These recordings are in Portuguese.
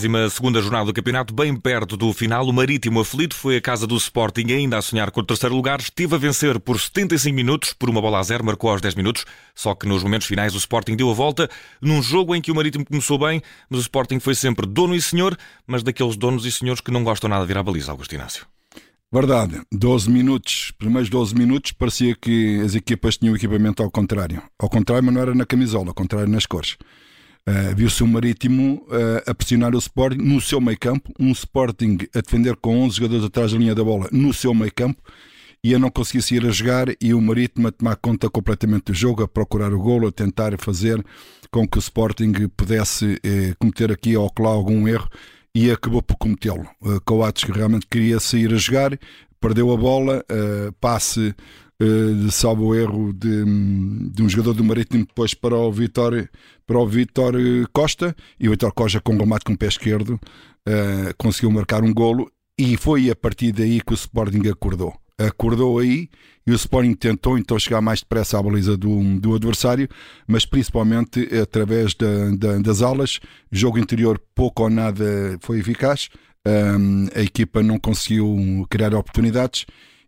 32 jornada do campeonato, bem perto do final, o Marítimo aflito foi a casa do Sporting ainda a sonhar com o terceiro lugar, esteve a vencer por 75 minutos, por uma bola a zero, marcou aos 10 minutos, só que nos momentos finais o Sporting deu a volta, num jogo em que o Marítimo começou bem, mas o Sporting foi sempre dono e senhor, mas daqueles donos e senhores que não gostam nada de vir à baliza, Augusto Inácio. Verdade, 12 minutos, primeiros 12 minutos parecia que as equipas tinham o equipamento ao contrário. Ao contrário, mas não era na camisola, ao contrário nas cores. Uh, Viu-se o Marítimo uh, a pressionar o Sporting no seu meio campo, um Sporting a defender com 11 jogadores atrás da linha da bola no seu meio campo e a não conseguir se ir a jogar e o Marítimo a tomar conta completamente do jogo, a procurar o golo, a tentar fazer com que o Sporting pudesse eh, cometer aqui ou lá algum erro e acabou por cometê-lo. Uh, Coates que realmente queria sair a jogar, perdeu a bola, uh, passe uh, de salvo erro de, de, um jogador do Marítimo depois para o Vitor, para o Vitor Costa e o Vitor Costa com remate com o pé esquerdo uh, conseguiu marcar um golo e foi a partir daí que o Sporting acordou. Acordou aí e o Sporting tentou então chegar mais depressa à baliza do, do adversário, mas principalmente através da, da, das alas, jogo interior pouco ou nada foi eficaz, um, a equipa não conseguiu criar oportunidades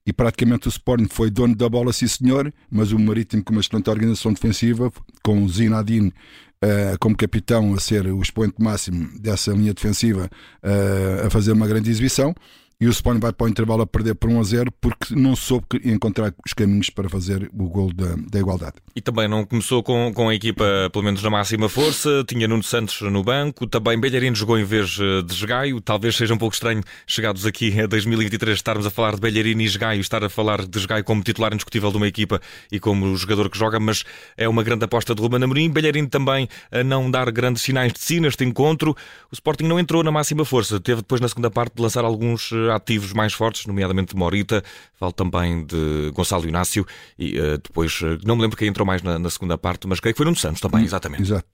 e praticamente o Sporting foi dono da bola, sim senhor, mas o Marítimo com uma excelente organização defensiva, com o Zinadine uh, como capitão a ser o expoente máximo dessa linha defensiva, uh, a fazer uma grande exibição e o Sporting vai para o intervalo a perder por 1 a 0 porque não soube encontrar os caminhos para fazer o gol da, da igualdade. E também não começou com, com a equipa, pelo menos na máxima força, tinha Nuno Santos no banco, também Belharino jogou em vez eh, de Jogaio, talvez seja um pouco estranho chegados aqui a 2023 estarmos a falar de Belharino e Jogaio, estar a falar de Jogaio como titular indiscutível de uma equipa e como jogador que joga, mas é uma grande aposta de Ruben Amorim, Belharino também a não dar grandes sinais de si neste encontro, o Sporting não entrou na máxima força, teve depois na segunda parte de lançar alguns eh, ativos mais fortes, nomeadamente de Morita, falo também de Gonçalo Inácio e uh, depois, uh, não me lembro quem entrou mais na, na, segunda parte, mas creio que foi Nuno Santos também, hum, exatamente. Exato.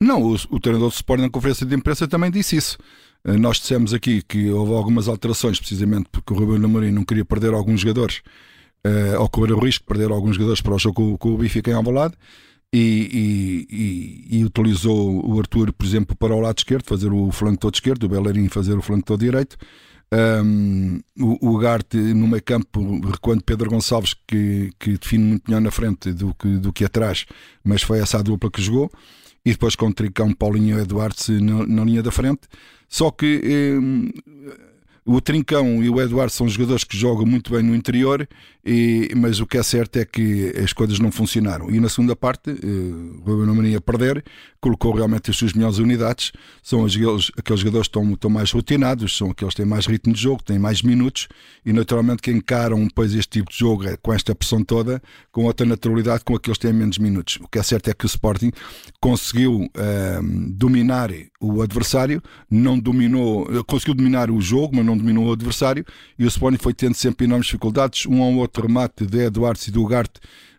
Não, o, o treinador do Sport na conferência de imprensa também disse isso. Uh, nós dissemos aqui que houve algumas alterações, precisamente porque o Ruben Amorim não queria perder alguns jogadores, uh, ou correr o risco de perder alguns jogadores para o jogo com, com o Benfica em Alvalade. E, e, e, utilizou o Arthur, por exemplo, para o lado esquerdo, fazer o flanco todo esquerdo, o Bellerin fazer o flanco todo direito. Um, o, Garte no meio campo, recuando Pedro Gonçalves, que, que define muito melhor na frente do que, do que atrás, mas foi essa a dupla que jogou. E depois com o Tricão, Paulinho e Eduardo na, na linha da frente. Só que um, o Trincão e o Eduardo são jogadores que jogam muito bem no interior, e, mas o que é certo é que as coisas não funcionaram. E na segunda parte, uh, Ruben Amorim a perder, colocou realmente as suas melhores unidades. São aqueles, aqueles jogadores que estão, estão mais rotinados, são aqueles que têm mais ritmo de jogo, têm mais minutos e naturalmente que encaram depois este tipo de jogo é com esta pressão toda, com outra naturalidade, com aqueles que têm menos minutos. O que é certo é que o Sporting conseguiu uh, dominar o adversário, não dominou, conseguiu dominar o jogo, mas não dominou o adversário, e o Sporting foi tendo sempre enormes dificuldades, um ou outro remate de Eduardo e do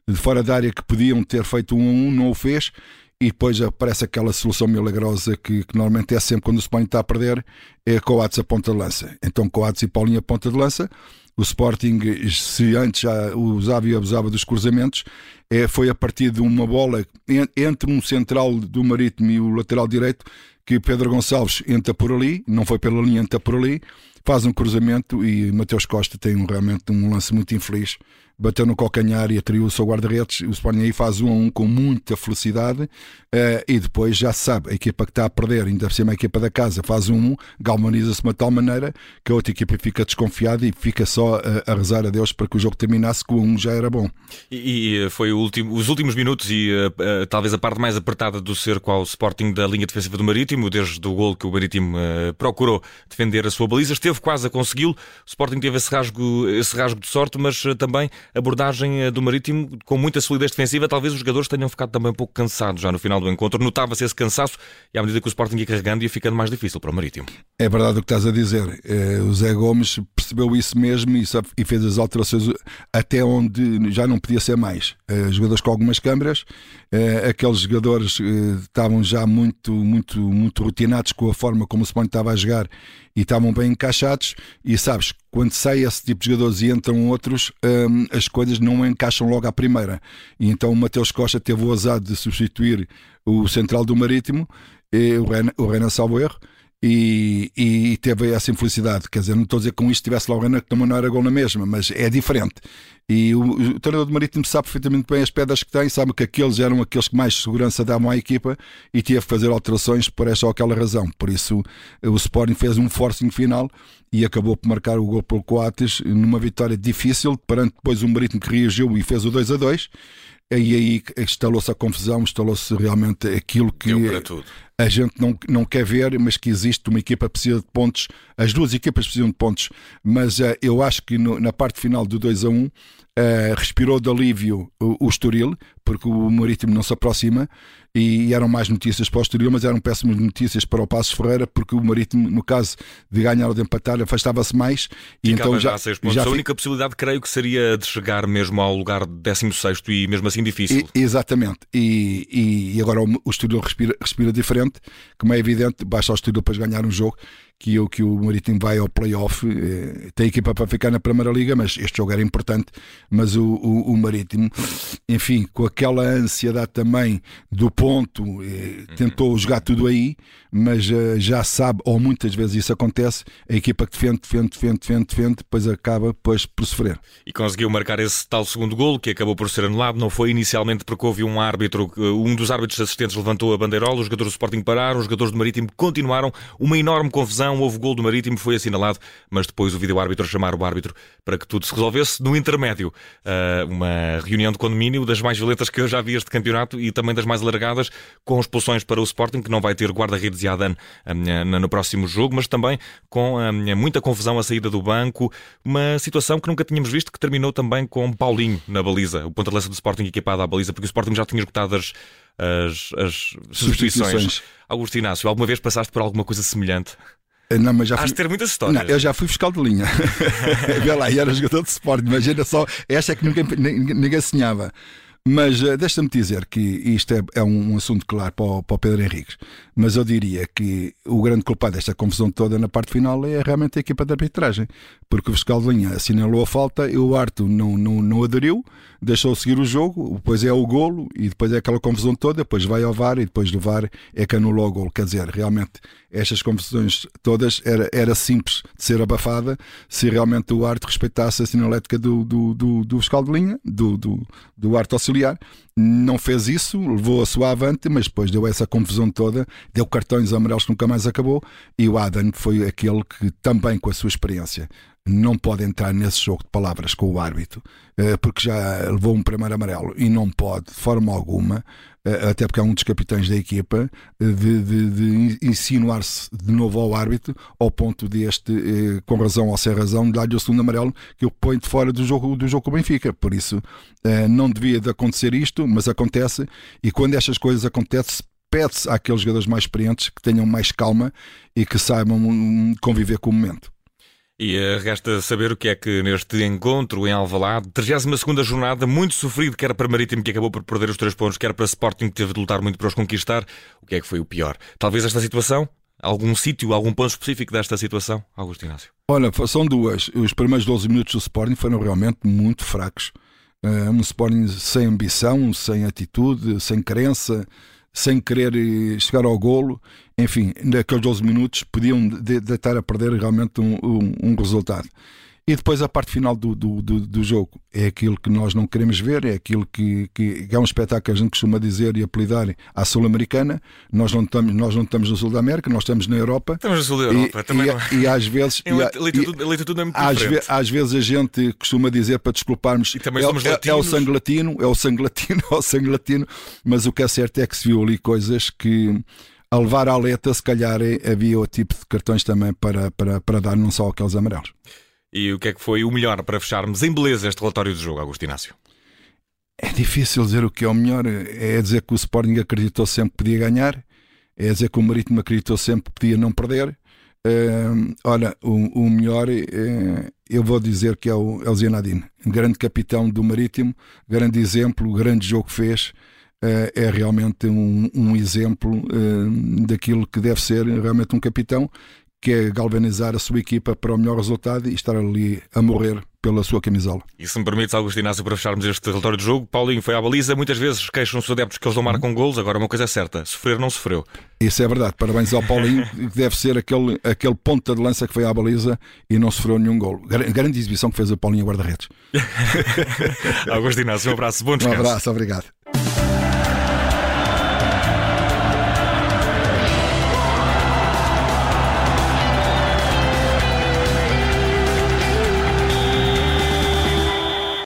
de fora da área que podiam ter feito um a um, não o fez, e depois aparece aquela solução milagrosa que, que normalmente é sempre quando o Sporting está a perder, é Coates a ponta de lança. Então Coates e Paulinho a ponta de lança, o Sporting, se antes já usava e abusava dos cruzamentos, é, foi a partir de uma bola entre um central do Marítimo e o lateral direito que Pedro Gonçalves entra por ali, não foi pela linha, entra por ali, faz um cruzamento e Mateus Costa tem realmente um lance muito infeliz bateu no calcanhar e atraiu o seu guarda-redes. O Sporting aí faz um a um com muita felicidade uh, e depois já se sabe, a equipa que está a perder, ainda por cima a equipa da casa, faz um, um galvaniza-se de uma tal maneira que a outra equipa fica desconfiada e fica só a, a rezar a Deus para que o jogo terminasse, com um já era bom. E, e foi último, os últimos minutos e uh, uh, talvez a parte mais apertada do cerco ao Sporting da linha defensiva do Marítimo, desde o gol que o Marítimo procurou defender a sua baliza, esteve quase a consegui-lo. O Sporting teve esse rasgo, esse rasgo de sorte, mas também abordagem eh, do Marítimo com muita solidez defensiva. Talvez os jogadores tenham ficado também um pouco cansados já no final do encontro. Notava-se esse cansaço e à medida que o Sporting ia carregando ia ficando mais difícil para o Marítimo. É verdade o que estás a dizer. Eh, o Zé Gomes percebeu isso mesmo e fez as alterações até onde já não podia ser mais. Eh, jogadores com algumas câmaras, aqueles jogadores estavam já muito, muito, muito rotinados com a forma como o Sporting estava a jogar e estavam bem encaixados. E sabes, quando sai esse tipo de jogadores e entram outros, hum, as coisas não encaixam logo à primeira. E então o Mateus Costa teve o azar de substituir o central do Marítimo, e o Renan, o Renan Salvo Erro, e, e, teve essa infelicidade. Quer dizer, não estou a dizer que com isto tivesse logo que também não era gol na mesma, mas é diferente. E o, o treinador do Marítimo sabe perfeitamente bem as pedras que tem, sabe que aqueles eram aqueles que mais segurança davam à equipa e teve que fazer alterações por esta ou aquela razão. Por isso, o Sporting fez um forcing final e acabou por marcar o gol pelo Coates numa vitória difícil, perante depois o Marítimo que reagiu e fez o 2 a 2 e aí instalou-se a confusão, instalou-se realmente aquilo que a gente não, não quer ver, mas que existe uma equipa que precisa de pontos, as duas equipas precisam de pontos, mas uh, eu acho que no, na parte final do 2 a 1 um, uh, respirou de alívio o, o Estoril, porque o Marítimo não se aproxima e eram mais notícias para o Estoril, mas eram péssimas notícias para o Passos Ferreira, porque o Marítimo, no caso de ganhar ou de empatar, afastava-se mais. E então já, já, já A única possibilidade, creio que seria de chegar mesmo ao lugar 16 e mesmo assim difícil. E, exatamente. E, e, agora o, o Estoril respira, respira diferente, como é evidente, basta o Estoril para ganhar um jogo que o, que o Marítimo vai ao playoff, eh, tem equipa para ficar na Primeira Liga, mas este jogo era importante. Mas o, o, o Marítimo, enfim, com aquela ansiedade também do ponto, eh, tentou jogar tudo aí, mas eh, já sabe, ou muitas vezes isso acontece, a equipa que defende, defende, defende, defende, defende, depois acaba depois por sofrer. E conseguiu marcar esse tal segundo golo, que acabou por ser anulado, não foi inicialmente porque houve um árbitro, um dos árbitros assistentes levantou a bandeirola, os jogadores do Sporting pararam, os jogadores do Marítimo continuaram, uma enorme confusão houve gol do Marítimo, foi assinalado, mas depois o vídeo-árbitro chamar o árbitro para que tudo se resolvesse. No intermédio, ah, uma reunião de condomínio das mais violentas que eu já vi este campeonato e também das mais alargadas, com expulsões para o Sporting, que não vai ter guarda-redes e Adan ah, no próximo jogo, mas também com ah, muita confusão à saída do banco, uma situação que nunca tínhamos visto, que terminou também com Paulinho na baliza, o ponta-lança do Sporting equipado à baliza, porque o Sporting já tinha esgotado as, as, as substituições. substituições. Augusto Inácio, alguma vez passaste por alguma coisa semelhante? Não, mas já fui... De ter muitas histórias. Não, eu já fui fiscal de linha. Vê lá, e era jogador de suporte. Imagina só, esta é que ninguém, ninguém sonhava. Mas uh, deixa-me dizer que isto é, é um, assunto claro para o, para o, Pedro Henriques, mas eu diria que o grande culpado desta confusão toda na parte final é realmente a equipa de arbitragem, porque o fiscal de linha assinalou a falta e o Arto não, não, não aderiu, deixou seguir o jogo, depois é o golo e depois é aquela confusão toda, depois vai ao VAR e depois do VAR é que anulou o golo. Quer dizer, realmente estas confusões todas era, era simples de ser abafada se realmente o Arto respeitasse a sinalética do, do, do, do fiscal de linha, do, do, do Arto auxiliar. Não fez isso, levou a sua avante, mas depois deu essa confusão toda, deu cartões amarelos que nunca mais acabou. E o Adam foi aquele que, também com a sua experiência, não pode entrar nesse jogo de palavras com o árbitro, eh, porque já levou um primeiro amarelo e não pode, de forma alguma, eh, até porque é um dos capitães da equipa, eh, de, de, de insinuar-se de novo ao árbitro, ao ponto deste, com razão ou sem razão, dar-lhe o segundo amarelo que o põe de fora do jogo, do jogo com o Benfica. Por isso, não devia de acontecer isto, mas acontece, e quando estas coisas acontecem, pede-se àqueles jogadores mais experientes que tenham mais calma e que saibam hum, conviver com o momento. E uh, resta saber o que é que neste encontro em Alvalade, 32 jornada, muito sofrido, quer para Marítimo, que acabou por perder os três pontos, quer para Sporting, que teve de lutar muito para os conquistar. O que é que foi o pior? Talvez esta situação? Algum sítio, algum ponto específico desta situação, Augusto Inácio? Olha, são duas. Os primeiros 12 minutos do Sporting foram realmente muito fracos. Uh, um Sporting sem ambição, sem atitude, sem crença, sem querer eh, chegar ao golo, enfim, naqueles 12 minutos podiam de, de estar a perder realmente um, um, um resultado. E depois a parte final do, do, do, do, jogo é aquilo que nós não queremos ver, é aquilo que, que, é um espetáculo que a gente costuma dizer e apelidar à Sul-Americana. Nós, não estamos, nós não estamos no Sul da América, nós estamos na Europa. Estamos no Sul da Europa, e, também e, não. e às vezes. Em leitude, é muito às, ve, às vezes a gente costuma dizer para desculparmos. E também é, somos é, é o sangue latino, é o sangue latino, é o sangue latino, mas o que é certo é que se viu ali coisas que a levar à letra, se calhar é, havia o tipo de cartões também para, para, para dar, não só aqueles amarelos. E o que é que foi o melhor para fecharmos em beleza este relatório do jogo, Augusto Inácio? É difícil dizer o que é o melhor. É dizer que o Sporting acreditou sempre que podia ganhar, é dizer que o Marítimo acreditou sempre que podia não perder. Uh, olha, o, o melhor uh, eu vou dizer que é o, é o grande capitão do Marítimo, grande exemplo, grande jogo que fez. Uh, é realmente um, um exemplo daquilo que deve ser realmente um capitão que é galvanizar a sua equipa para o melhor resultado e estar ali a morrer pela sua camisola. E se me permites, Augusto Inácio, para fecharmos este relatório de jogo, Paulinho foi à baliza. Muitas vezes queixam os adeptos que eles não marcam gols. Agora, uma coisa é certa: sofrer não sofreu. Isso é verdade. Parabéns ao Paulinho, que deve ser aquele, aquele ponta de lança que foi à baliza e não sofreu nenhum gol. Grande exibição que fez o Paulinho guarda-redes. Augusto Inácio, um abraço, bom descanso. Um abraço, obrigado.